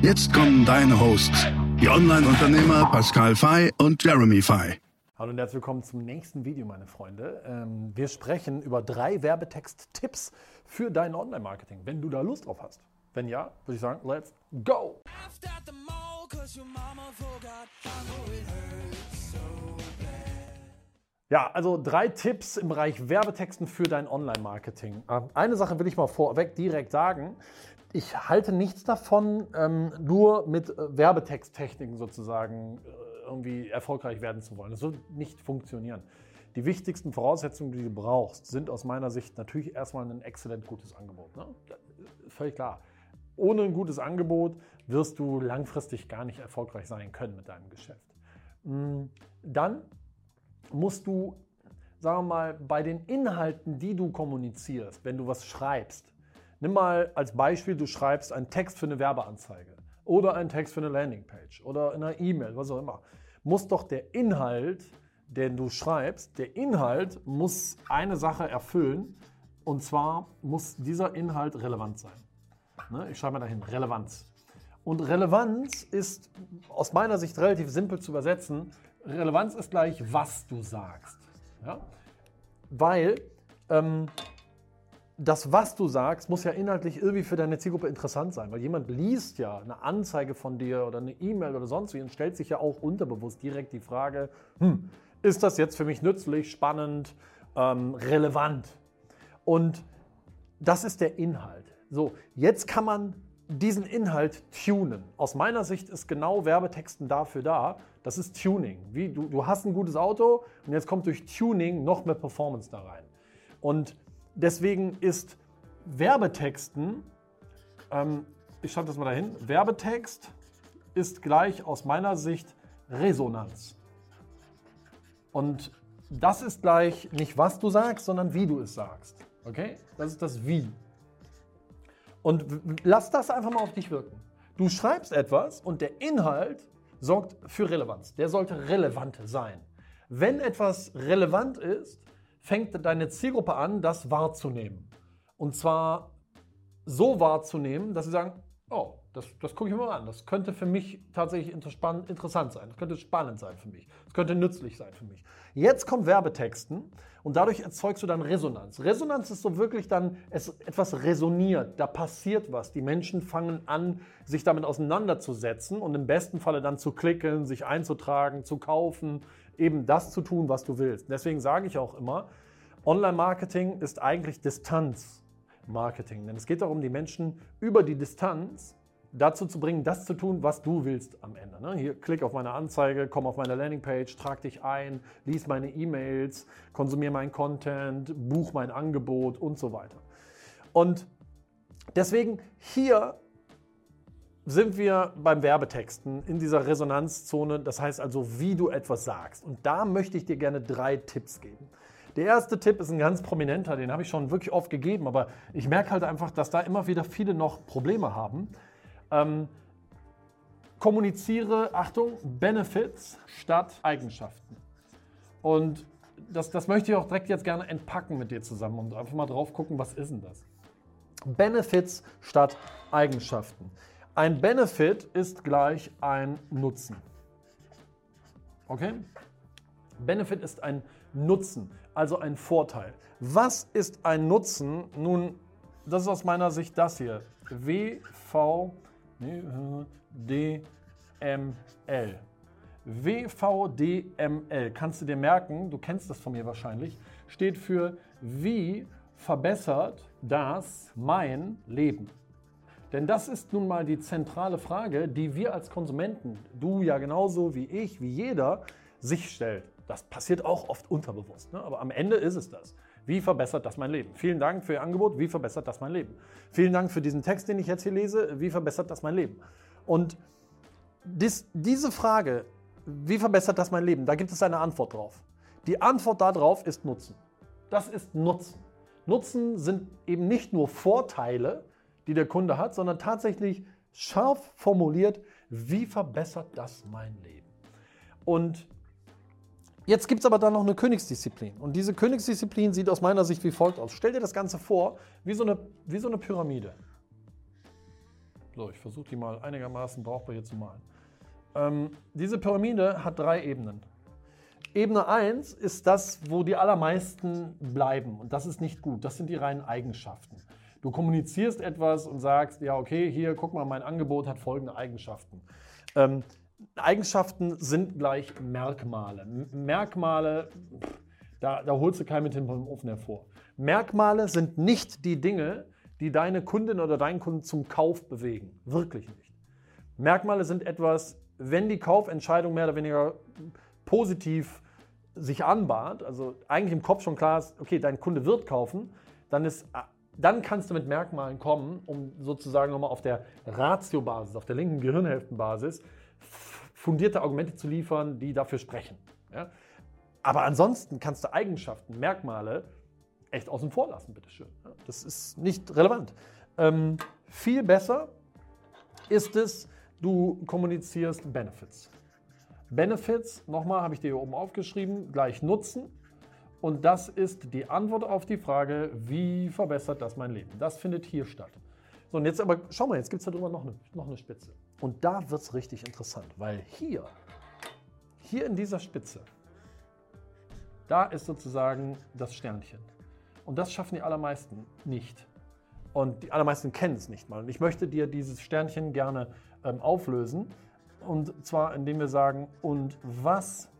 Jetzt kommen deine Hosts, die Online-Unternehmer Pascal Fay und Jeremy Fay. Hallo und herzlich willkommen zum nächsten Video, meine Freunde. Ähm, wir sprechen über drei Werbetext-Tipps für dein Online-Marketing, wenn du da Lust drauf hast. Wenn ja, würde ich sagen, let's go! Ja, also drei Tipps im Bereich Werbetexten für dein Online-Marketing. Ähm, eine Sache will ich mal vorweg direkt sagen. Ich halte nichts davon, ähm, nur mit äh, Werbetexttechniken sozusagen äh, irgendwie erfolgreich werden zu wollen. Das wird nicht funktionieren. Die wichtigsten Voraussetzungen, die du brauchst, sind aus meiner Sicht natürlich erstmal ein exzellent gutes Angebot. Ne? Völlig klar. Ohne ein gutes Angebot wirst du langfristig gar nicht erfolgreich sein können mit deinem Geschäft. Mm, dann musst du, sagen wir mal, bei den Inhalten, die du kommunizierst, wenn du was schreibst, nimm mal als Beispiel, du schreibst einen Text für eine Werbeanzeige oder einen Text für eine Landingpage oder in einer E-Mail, was auch immer, muss doch der Inhalt, den du schreibst, der Inhalt muss eine Sache erfüllen und zwar muss dieser Inhalt relevant sein. Ne? Ich schreibe mal dahin, Relevanz. Und Relevanz ist aus meiner Sicht relativ simpel zu übersetzen. Relevanz ist gleich, was du sagst. Ja? Weil ähm, das, was du sagst, muss ja inhaltlich irgendwie für deine Zielgruppe interessant sein. Weil jemand liest ja eine Anzeige von dir oder eine E-Mail oder sonst wie und stellt sich ja auch unterbewusst direkt die Frage, hm, ist das jetzt für mich nützlich, spannend, ähm, relevant? Und das ist der Inhalt. So, jetzt kann man diesen Inhalt tunen. Aus meiner Sicht ist genau Werbetexten dafür da. Das ist Tuning. Wie, du, du hast ein gutes Auto und jetzt kommt durch Tuning noch mehr Performance da rein. Und deswegen ist Werbetexten, ähm, ich schreibe das mal dahin, Werbetext ist gleich aus meiner Sicht Resonanz. Und das ist gleich nicht, was du sagst, sondern wie du es sagst. Okay? Das ist das Wie. Und lass das einfach mal auf dich wirken. Du schreibst etwas und der Inhalt sorgt für Relevanz. Der sollte relevant sein. Wenn etwas relevant ist, fängt deine Zielgruppe an, das wahrzunehmen. Und zwar so wahrzunehmen, dass sie sagen, oh, das, das gucke ich mir mal an. Das könnte für mich tatsächlich interessant sein. Das könnte spannend sein für mich. Das könnte nützlich sein für mich. Jetzt kommt Werbetexten und dadurch erzeugst du dann Resonanz. Resonanz ist so wirklich dann, es etwas resoniert. Da passiert was. Die Menschen fangen an, sich damit auseinanderzusetzen und im besten Falle dann zu klicken, sich einzutragen, zu kaufen, eben das zu tun, was du willst. Deswegen sage ich auch immer, Online-Marketing ist eigentlich Distanz-Marketing. Denn es geht darum, die Menschen über die Distanz dazu zu bringen, das zu tun, was du willst am Ende. Ne? Hier klick auf meine Anzeige, komm auf meine Landingpage, trag dich ein, lies meine E-Mails, konsumier meinen Content, buch mein Angebot und so weiter. Und deswegen hier sind wir beim Werbetexten in dieser Resonanzzone, das heißt also, wie du etwas sagst. Und da möchte ich dir gerne drei Tipps geben. Der erste Tipp ist ein ganz prominenter, den habe ich schon wirklich oft gegeben, aber ich merke halt einfach, dass da immer wieder viele noch Probleme haben. Ähm, kommuniziere, Achtung, Benefits statt Eigenschaften. Und das, das möchte ich auch direkt jetzt gerne entpacken mit dir zusammen und einfach mal drauf gucken, was ist denn das? Benefits statt Eigenschaften. Ein Benefit ist gleich ein Nutzen. Okay? Benefit ist ein Nutzen, also ein Vorteil. Was ist ein Nutzen? Nun, das ist aus meiner Sicht das hier. WV DML. WVDML, kannst du dir merken, du kennst das von mir wahrscheinlich, steht für wie verbessert das mein Leben. Denn das ist nun mal die zentrale Frage, die wir als Konsumenten, du ja genauso wie ich, wie jeder, sich stellt. Das passiert auch oft unterbewusst, ne? aber am Ende ist es das. Wie verbessert das mein Leben? Vielen Dank für Ihr Angebot. Wie verbessert das mein Leben? Vielen Dank für diesen Text, den ich jetzt hier lese. Wie verbessert das mein Leben? Und dies, diese Frage, wie verbessert das mein Leben, da gibt es eine Antwort drauf. Die Antwort darauf ist Nutzen. Das ist Nutzen. Nutzen sind eben nicht nur Vorteile, die der Kunde hat, sondern tatsächlich scharf formuliert, wie verbessert das mein Leben. Und Jetzt gibt es aber dann noch eine Königsdisziplin. Und diese Königsdisziplin sieht aus meiner Sicht wie folgt aus. Stell dir das Ganze vor, wie so eine, wie so eine Pyramide. So, ich versuche die mal einigermaßen brauchbar hier zu malen. Ähm, diese Pyramide hat drei Ebenen. Ebene 1 ist das, wo die allermeisten bleiben. Und das ist nicht gut. Das sind die reinen Eigenschaften. Du kommunizierst etwas und sagst, ja, okay, hier, guck mal, mein Angebot hat folgende Eigenschaften. Ähm, Eigenschaften sind gleich Merkmale. Merkmale, da, da holst du keinen mit dem Ofen hervor. Merkmale sind nicht die Dinge, die deine Kundin oder deinen Kunden zum Kauf bewegen. Wirklich nicht. Merkmale sind etwas, wenn die Kaufentscheidung mehr oder weniger positiv sich anbahnt, also eigentlich im Kopf schon klar ist, okay, dein Kunde wird kaufen, dann, ist, dann kannst du mit Merkmalen kommen, um sozusagen nochmal auf der Ratio-Basis, auf der linken Gehirnhälftenbasis, fundierte Argumente zu liefern, die dafür sprechen. Ja? Aber ansonsten kannst du Eigenschaften, Merkmale echt außen vor lassen, bitteschön. Ja? Das ist nicht relevant. Ähm, viel besser ist es, du kommunizierst Benefits. Benefits, nochmal habe ich dir hier oben aufgeschrieben, gleich Nutzen. Und das ist die Antwort auf die Frage, wie verbessert das mein Leben? Das findet hier statt. So, und jetzt aber, schau mal, jetzt gibt es da drüber noch eine, noch eine Spitze. Und da wird es richtig interessant, weil hier, hier in dieser Spitze, da ist sozusagen das Sternchen. Und das schaffen die allermeisten nicht. Und die allermeisten kennen es nicht mal. Und ich möchte dir dieses Sternchen gerne ähm, auflösen. Und zwar indem wir sagen, und was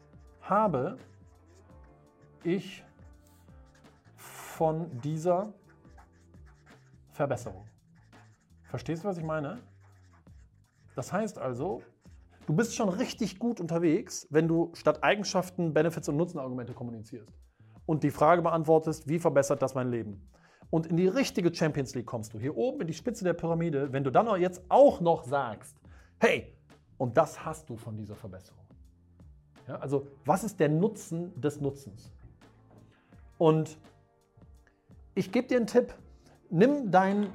habe ich von dieser Verbesserung? Verstehst du, was ich meine? Das heißt also, du bist schon richtig gut unterwegs, wenn du statt Eigenschaften Benefits und Nutzenargumente kommunizierst und die Frage beantwortest, wie verbessert das mein Leben? Und in die richtige Champions League kommst du, hier oben in die Spitze der Pyramide, wenn du dann jetzt auch noch sagst, hey, und das hast du von dieser Verbesserung. Ja, also, was ist der Nutzen des Nutzens? Und ich gebe dir einen Tipp. Nimm dein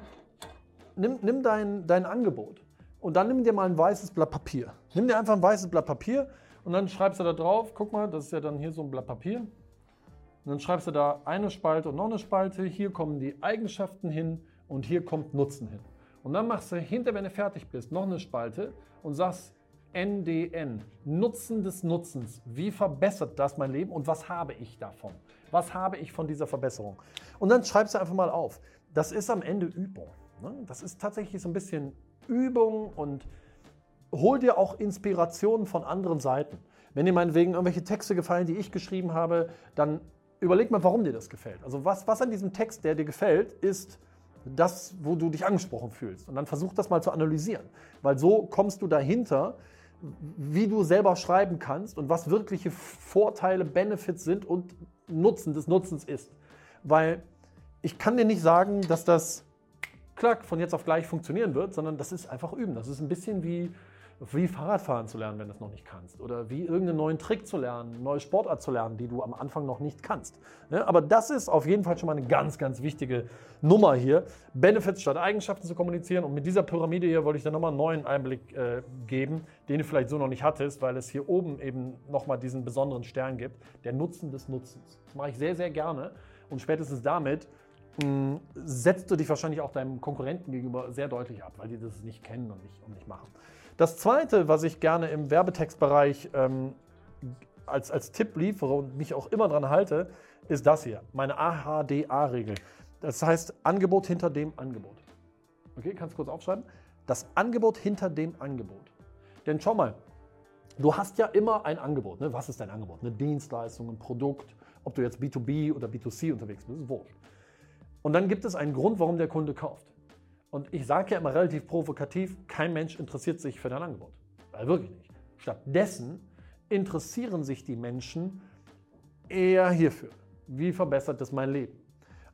nimm, nimm dein, dein Angebot und dann nimm dir mal ein weißes Blatt Papier. Nimm dir einfach ein weißes Blatt Papier und dann schreibst du da drauf, guck mal, das ist ja dann hier so ein Blatt Papier. Und dann schreibst du da eine Spalte und noch eine Spalte. Hier kommen die Eigenschaften hin und hier kommt Nutzen hin. Und dann machst du hinter, wenn du fertig bist, noch eine Spalte und sagst NDN, Nutzen des Nutzens. Wie verbessert das mein Leben und was habe ich davon? Was habe ich von dieser Verbesserung? Und dann schreibst du einfach mal auf. Das ist am Ende Übung. Ne? Das ist tatsächlich so ein bisschen Übung und hol dir auch Inspirationen von anderen Seiten. Wenn dir meinetwegen irgendwelche Texte gefallen, die ich geschrieben habe, dann überleg mal, warum dir das gefällt. Also was, was an diesem Text, der dir gefällt, ist das, wo du dich angesprochen fühlst. Und dann versuch das mal zu analysieren, weil so kommst du dahinter, wie du selber schreiben kannst und was wirkliche Vorteile, Benefits sind und Nutzen des Nutzens ist. Weil ich kann dir nicht sagen, dass das klack, von jetzt auf gleich funktionieren wird, sondern das ist einfach üben. Das ist ein bisschen wie, wie Fahrradfahren zu lernen, wenn du es noch nicht kannst. Oder wie irgendeinen neuen Trick zu lernen, eine neue Sportart zu lernen, die du am Anfang noch nicht kannst. Ja, aber das ist auf jeden Fall schon mal eine ganz, ganz wichtige Nummer hier. Benefits statt Eigenschaften zu kommunizieren. Und mit dieser Pyramide hier wollte ich dir nochmal einen neuen Einblick äh, geben, den du vielleicht so noch nicht hattest, weil es hier oben eben nochmal diesen besonderen Stern gibt. Der Nutzen des Nutzens. Das mache ich sehr, sehr gerne. Und spätestens damit Mm, setzt du dich wahrscheinlich auch deinem Konkurrenten gegenüber sehr deutlich ab, weil die das nicht kennen und nicht, und nicht machen. Das Zweite, was ich gerne im Werbetextbereich ähm, als, als Tipp liefere und mich auch immer dran halte, ist das hier, meine AHDA-Regel. Das heißt Angebot hinter dem Angebot. Okay, kannst du kurz aufschreiben? Das Angebot hinter dem Angebot. Denn schau mal, du hast ja immer ein Angebot. Ne? Was ist dein Angebot? Eine Dienstleistung, ein Produkt, ob du jetzt B2B oder B2C unterwegs bist, ist wurscht. Und dann gibt es einen Grund, warum der Kunde kauft. Und ich sage ja immer relativ provokativ, kein Mensch interessiert sich für dein Angebot. Weil wirklich nicht. Stattdessen interessieren sich die Menschen eher hierfür. Wie verbessert es mein Leben?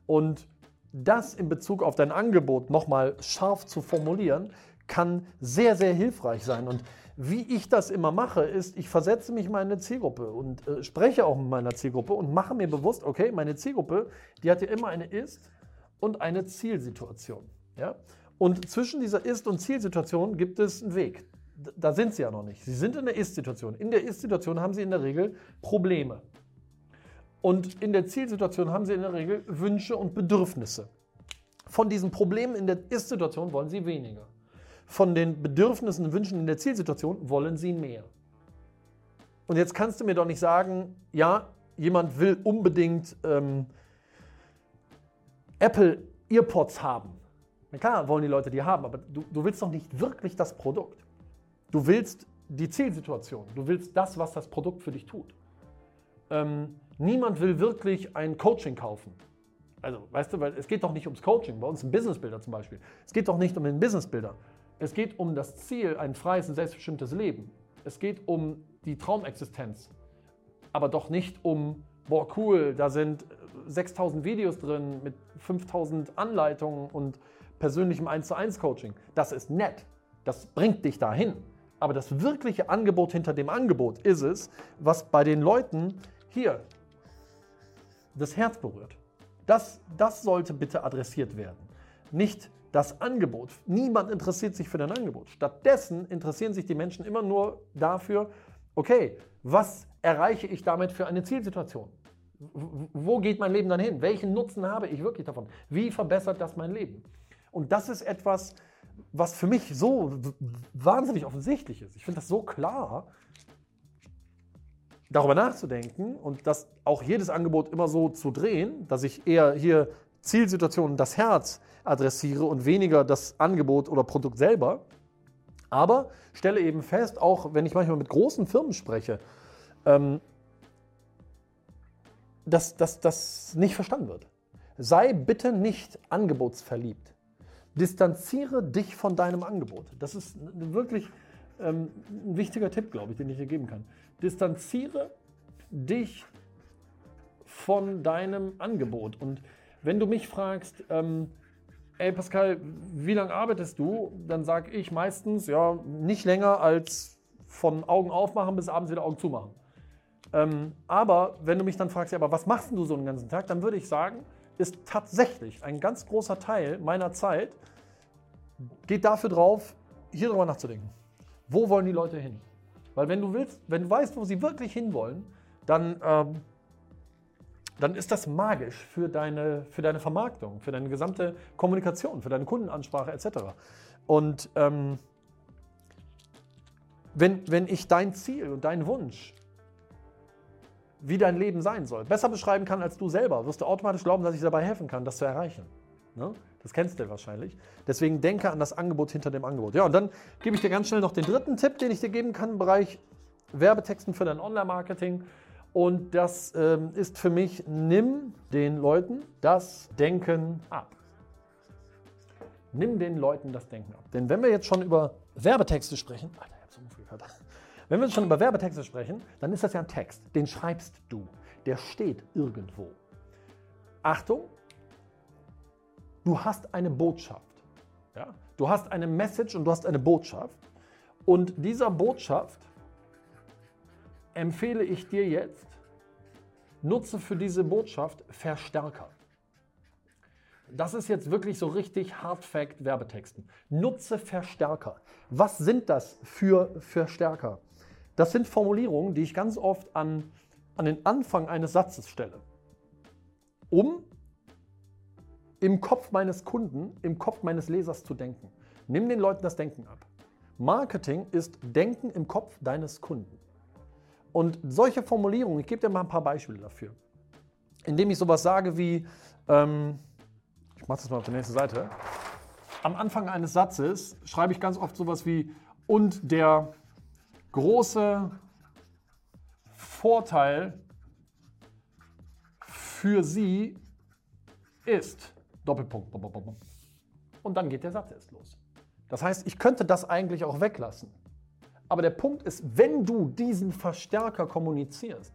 Und das in Bezug auf dein Angebot nochmal scharf zu formulieren, kann sehr, sehr hilfreich sein. Und wie ich das immer mache, ist, ich versetze mich in eine Zielgruppe und äh, spreche auch mit meiner Zielgruppe und mache mir bewusst, okay, meine Zielgruppe, die hat ja immer eine Ist- und eine Zielsituation. Ja? Und zwischen dieser Ist- und Zielsituation gibt es einen Weg. Da sind sie ja noch nicht. Sie sind in der Ist-Situation. In der Ist-Situation haben sie in der Regel Probleme. Und in der Zielsituation haben sie in der Regel Wünsche und Bedürfnisse. Von diesen Problemen in der Ist-Situation wollen sie weniger. Von den Bedürfnissen und Wünschen in der Zielsituation wollen sie mehr. Und jetzt kannst du mir doch nicht sagen, ja, jemand will unbedingt ähm, Apple Earpods haben. Klar wollen die Leute die haben, aber du, du willst doch nicht wirklich das Produkt. Du willst die Zielsituation. Du willst das, was das Produkt für dich tut. Ähm, niemand will wirklich ein Coaching kaufen. Also, weißt du, weil es geht doch nicht ums Coaching, bei uns ein Businessbilder zum Beispiel. Es geht doch nicht um den Businessbilder. Es geht um das Ziel, ein freies und selbstbestimmtes Leben. Es geht um die Traumexistenz. Aber doch nicht um, boah, cool, da sind 6000 Videos drin mit 5000 Anleitungen und persönlichem 1 zu 1 Coaching. Das ist nett. Das bringt dich dahin. Aber das wirkliche Angebot hinter dem Angebot ist es, was bei den Leuten hier das Herz berührt. Das, das sollte bitte adressiert werden. Nicht das Angebot. Niemand interessiert sich für dein Angebot. Stattdessen interessieren sich die Menschen immer nur dafür, okay, was erreiche ich damit für eine Zielsituation? Wo geht mein Leben dann hin? Welchen Nutzen habe ich wirklich davon? Wie verbessert das mein Leben? Und das ist etwas, was für mich so wahnsinnig offensichtlich ist. Ich finde das so klar, darüber nachzudenken und das auch jedes Angebot immer so zu drehen, dass ich eher hier Zielsituationen das Herz adressiere und weniger das Angebot oder Produkt selber. Aber stelle eben fest, auch wenn ich manchmal mit großen Firmen spreche, ähm, dass das nicht verstanden wird. Sei bitte nicht angebotsverliebt. Distanziere dich von deinem Angebot. Das ist wirklich ähm, ein wichtiger Tipp, glaube ich, den ich dir geben kann. Distanziere dich von deinem Angebot. Und wenn du mich fragst, ähm, ey Pascal, wie lange arbeitest du? Dann sage ich meistens, ja, nicht länger als von Augen aufmachen bis abends wieder Augen zumachen. Ähm, aber wenn du mich dann fragst, ja, aber was machst du so einen ganzen Tag, dann würde ich sagen, ist tatsächlich ein ganz großer Teil meiner Zeit, geht dafür drauf, hier drüber nachzudenken. Wo wollen die Leute hin? Weil wenn du willst, wenn du weißt, wo sie wirklich hinwollen, dann, ähm, dann ist das magisch für deine, für deine Vermarktung, für deine gesamte Kommunikation, für deine Kundenansprache etc. Und ähm, wenn, wenn ich dein Ziel und deinen Wunsch, wie dein Leben sein soll, besser beschreiben kann als du selber, wirst du automatisch glauben, dass ich dabei helfen kann, das zu erreichen. Ne? Das kennst du wahrscheinlich. Deswegen denke an das Angebot hinter dem Angebot. Ja, und dann gebe ich dir ganz schnell noch den dritten Tipp, den ich dir geben kann im Bereich Werbetexten für dein Online-Marketing. Und das ähm, ist für mich, nimm den Leuten das Denken ab. Nimm den Leuten das Denken ab. Denn wenn wir jetzt schon über Werbetexte sprechen, Alter, Wenn wir schon über Werbetexte sprechen, dann ist das ja ein Text. Den schreibst du. Der steht irgendwo. Achtung, du hast eine Botschaft. Ja? Du hast eine Message und du hast eine Botschaft. Und dieser Botschaft empfehle ich dir jetzt, nutze für diese Botschaft Verstärker. Das ist jetzt wirklich so richtig Hardfact Werbetexten. Nutze Verstärker. Was sind das für Verstärker? Das sind Formulierungen, die ich ganz oft an, an den Anfang eines Satzes stelle, um im Kopf meines Kunden, im Kopf meines Lesers zu denken. Nimm den Leuten das Denken ab. Marketing ist Denken im Kopf deines Kunden. Und solche Formulierungen, ich gebe dir mal ein paar Beispiele dafür. Indem ich sowas sage wie, ähm, ich mache das mal auf der nächsten Seite. Am Anfang eines Satzes schreibe ich ganz oft sowas wie, und der große Vorteil für Sie ist. Doppelpunkt. Und dann geht der Satz erst los. Das heißt, ich könnte das eigentlich auch weglassen. Aber der Punkt ist, wenn du diesen Verstärker kommunizierst,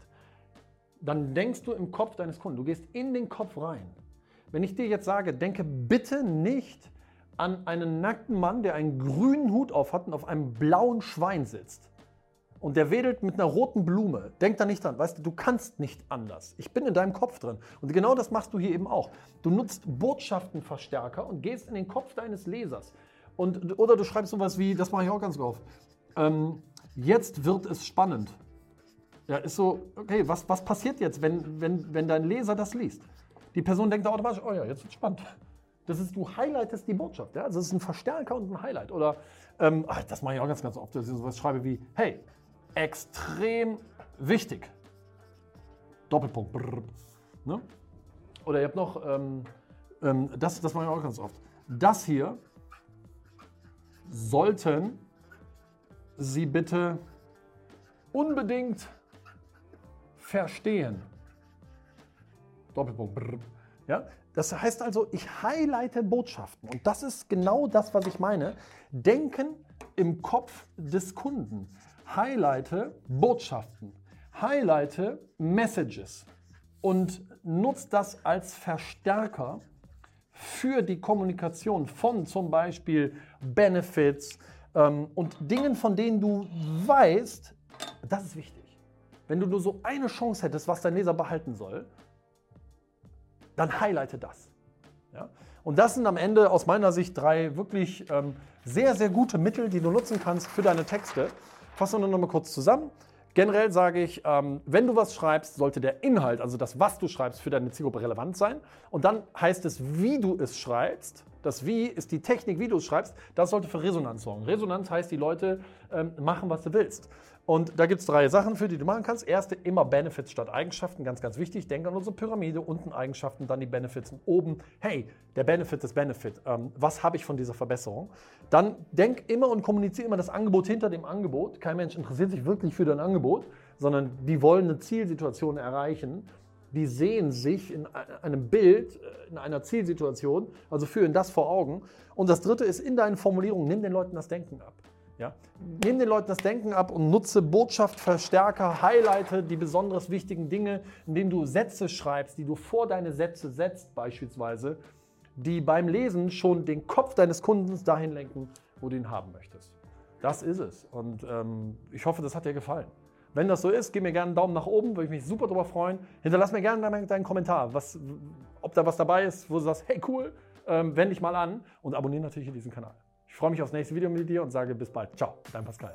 dann denkst du im Kopf deines Kunden, du gehst in den Kopf rein. Wenn ich dir jetzt sage, denke bitte nicht an einen nackten Mann, der einen grünen Hut auf hat und auf einem blauen Schwein sitzt. Und der wedelt mit einer roten Blume. Denk da nicht dran. Weißt du, du kannst nicht anders. Ich bin in deinem Kopf drin. Und genau das machst du hier eben auch. Du nutzt Botschaftenverstärker und gehst in den Kopf deines Lesers. Und, oder du schreibst sowas wie, das mache ich auch ganz oft. Ähm, jetzt wird es spannend. Ja, ist so, okay, was, was passiert jetzt, wenn, wenn, wenn dein Leser das liest? Die Person denkt automatisch, oh ja, jetzt wird es spannend. Das ist, du highlightest die Botschaft. Ja? Also es ist ein Verstärker und ein Highlight. Oder, ähm, ach, das mache ich auch ganz, ganz oft, dass ich sowas schreibe wie, hey, extrem wichtig. Doppelpunkt. Brrr, ne? Oder ihr habt noch, ähm, ähm, das, das mache ich auch ganz oft. Das hier sollten Sie bitte unbedingt verstehen. Doppelpunkt. Brrr. Ja? Das heißt also, ich highlighte Botschaften. Und das ist genau das, was ich meine. Denken im Kopf des Kunden. Highlighte Botschaften. Highlighte Messages. Und nutze das als Verstärker für die Kommunikation von zum Beispiel Benefits ähm, und Dingen, von denen du weißt, das ist wichtig. Wenn du nur so eine Chance hättest, was dein Leser behalten soll, dann highlighte das. Ja? Und das sind am Ende aus meiner Sicht drei wirklich ähm, sehr, sehr gute Mittel, die du nutzen kannst für deine Texte. Fassen wir noch mal kurz zusammen. Generell sage ich, ähm, wenn du was schreibst, sollte der Inhalt, also das, was du schreibst, für deine Zielgruppe relevant sein. Und dann heißt es, wie du es schreibst. Das Wie ist die Technik, wie du es schreibst. Das sollte für Resonanz sorgen. Resonanz heißt, die Leute ähm, machen, was du willst. Und da gibt es drei Sachen, für die du machen kannst. Erste, immer Benefits statt Eigenschaften, ganz, ganz wichtig. Denk an unsere Pyramide, unten Eigenschaften, dann die Benefits und oben, hey, der Benefit ist Benefit. Ähm, was habe ich von dieser Verbesserung? Dann denk immer und kommuniziere immer das Angebot hinter dem Angebot. Kein Mensch interessiert sich wirklich für dein Angebot, sondern die wollen eine Zielsituation erreichen. Die sehen sich in einem Bild, äh, in einer Zielsituation, also führen das vor Augen. Und das dritte ist, in deinen Formulierungen, nimm den Leuten das Denken ab. Ja? Nimm den Leuten das Denken ab und nutze Botschaft, Verstärker, highlighte die besonders wichtigen Dinge, indem du Sätze schreibst, die du vor deine Sätze setzt beispielsweise, die beim Lesen schon den Kopf deines Kundens dahin lenken, wo du ihn haben möchtest. Das ist es. Und ähm, ich hoffe, das hat dir gefallen. Wenn das so ist, gib mir gerne einen Daumen nach oben, würde ich mich super darüber freuen. Hinterlass mir gerne deinen, deinen Kommentar, was, ob da was dabei ist, wo du sagst, hey cool, ähm, wende dich mal an und abonniere natürlich diesen Kanal. Ich freue mich aufs nächste Video mit dir und sage bis bald. Ciao, dein Pascal.